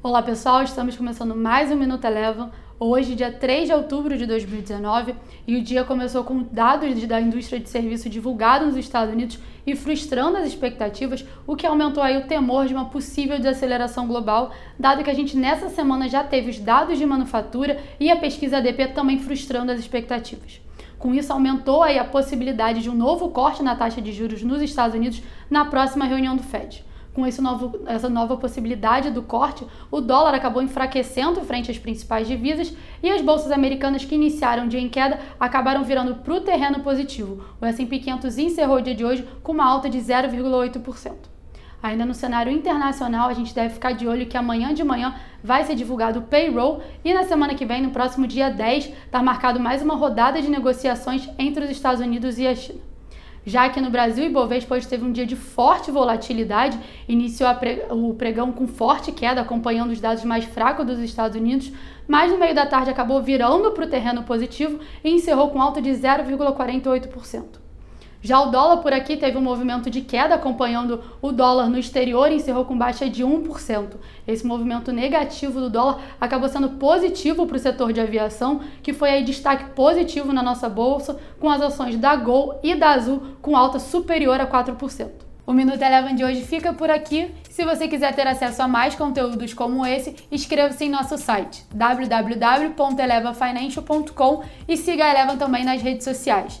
Olá pessoal, estamos começando mais um Minuto Eleva. Hoje, dia 3 de outubro de 2019, e o dia começou com dados da indústria de serviço divulgados nos Estados Unidos e frustrando as expectativas, o que aumentou aí o temor de uma possível desaceleração global, dado que a gente nessa semana já teve os dados de manufatura e a pesquisa ADP também frustrando as expectativas. Com isso, aumentou aí a possibilidade de um novo corte na taxa de juros nos Estados Unidos na próxima reunião do Fed com esse novo, essa nova possibilidade do corte, o dólar acabou enfraquecendo frente às principais divisas e as bolsas americanas que iniciaram dia em queda acabaram virando para o terreno positivo. O S&P 500 encerrou o dia de hoje com uma alta de 0,8%. Ainda no cenário internacional, a gente deve ficar de olho que amanhã de manhã vai ser divulgado o payroll e na semana que vem, no próximo dia 10, está marcado mais uma rodada de negociações entre os Estados Unidos e a China. Já que no Brasil, Ibovespa hoje teve um dia de forte volatilidade, iniciou pre... o pregão com forte queda, acompanhando os dados mais fracos dos Estados Unidos, mas no meio da tarde acabou virando para o terreno positivo e encerrou com alta de 0,48%. Já o dólar por aqui teve um movimento de queda, acompanhando o dólar no exterior e encerrou com baixa de 1%. Esse movimento negativo do dólar acabou sendo positivo para o setor de aviação, que foi aí destaque positivo na nossa bolsa, com as ações da Gol e da Azul com alta superior a 4%. O Minuto Eleven de hoje fica por aqui. Se você quiser ter acesso a mais conteúdos como esse, inscreva-se em nosso site www.elevafinancial.com e siga a Eleven também nas redes sociais.